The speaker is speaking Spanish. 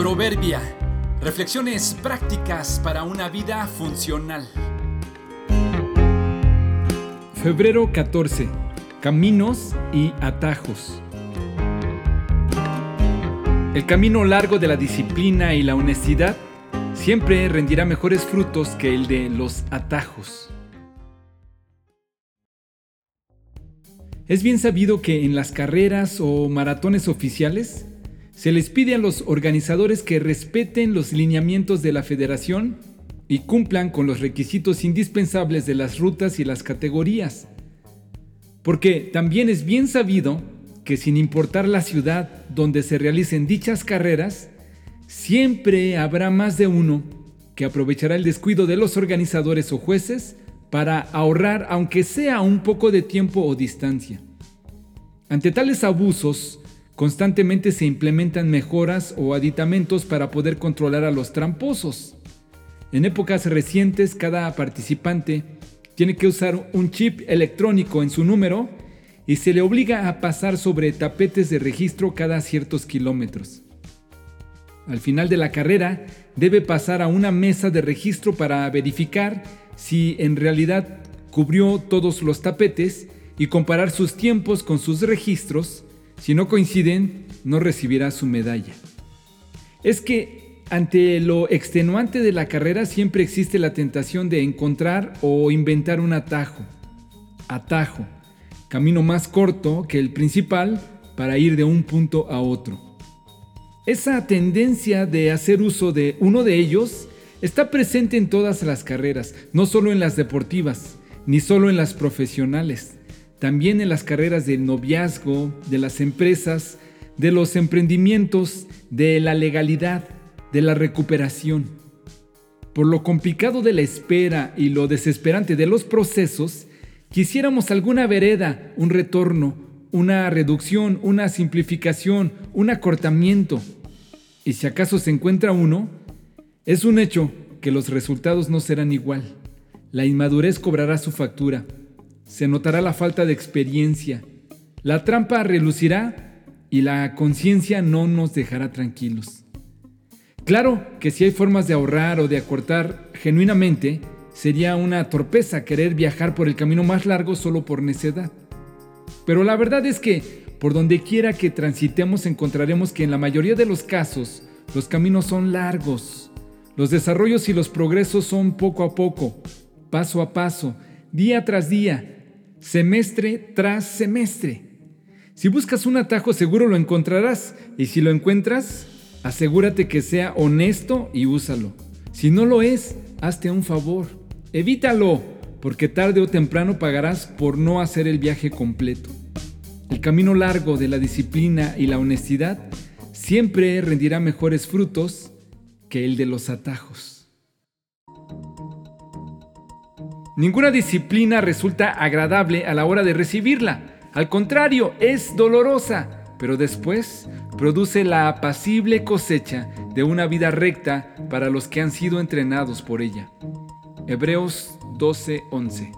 Proverbia. Reflexiones prácticas para una vida funcional. Febrero 14. Caminos y atajos. El camino largo de la disciplina y la honestidad siempre rendirá mejores frutos que el de los atajos. Es bien sabido que en las carreras o maratones oficiales se les pide a los organizadores que respeten los lineamientos de la federación y cumplan con los requisitos indispensables de las rutas y las categorías. Porque también es bien sabido que sin importar la ciudad donde se realicen dichas carreras, siempre habrá más de uno que aprovechará el descuido de los organizadores o jueces para ahorrar aunque sea un poco de tiempo o distancia. Ante tales abusos, constantemente se implementan mejoras o aditamentos para poder controlar a los tramposos. En épocas recientes, cada participante tiene que usar un chip electrónico en su número y se le obliga a pasar sobre tapetes de registro cada ciertos kilómetros. Al final de la carrera, debe pasar a una mesa de registro para verificar si en realidad cubrió todos los tapetes y comparar sus tiempos con sus registros. Si no coinciden, no recibirá su medalla. Es que ante lo extenuante de la carrera siempre existe la tentación de encontrar o inventar un atajo. Atajo, camino más corto que el principal para ir de un punto a otro. Esa tendencia de hacer uso de uno de ellos está presente en todas las carreras, no solo en las deportivas, ni solo en las profesionales, también en las carreras del noviazgo, de las empresas, de los emprendimientos, de la legalidad, de la recuperación. Por lo complicado de la espera y lo desesperante de los procesos, quisiéramos alguna vereda, un retorno, una reducción, una simplificación, un acortamiento y si acaso se encuentra uno, es un hecho que los resultados no serán igual. La inmadurez cobrará su factura, se notará la falta de experiencia, la trampa relucirá y la conciencia no nos dejará tranquilos. Claro que si hay formas de ahorrar o de acortar genuinamente, sería una torpeza querer viajar por el camino más largo solo por necedad. Pero la verdad es que por donde quiera que transitemos encontraremos que en la mayoría de los casos los caminos son largos. Los desarrollos y los progresos son poco a poco, paso a paso, día tras día, semestre tras semestre. Si buscas un atajo seguro lo encontrarás y si lo encuentras, asegúrate que sea honesto y úsalo. Si no lo es, hazte un favor. Evítalo, porque tarde o temprano pagarás por no hacer el viaje completo. El camino largo de la disciplina y la honestidad siempre rendirá mejores frutos que el de los atajos. Ninguna disciplina resulta agradable a la hora de recibirla. Al contrario, es dolorosa, pero después produce la apacible cosecha de una vida recta para los que han sido entrenados por ella. Hebreos 12:11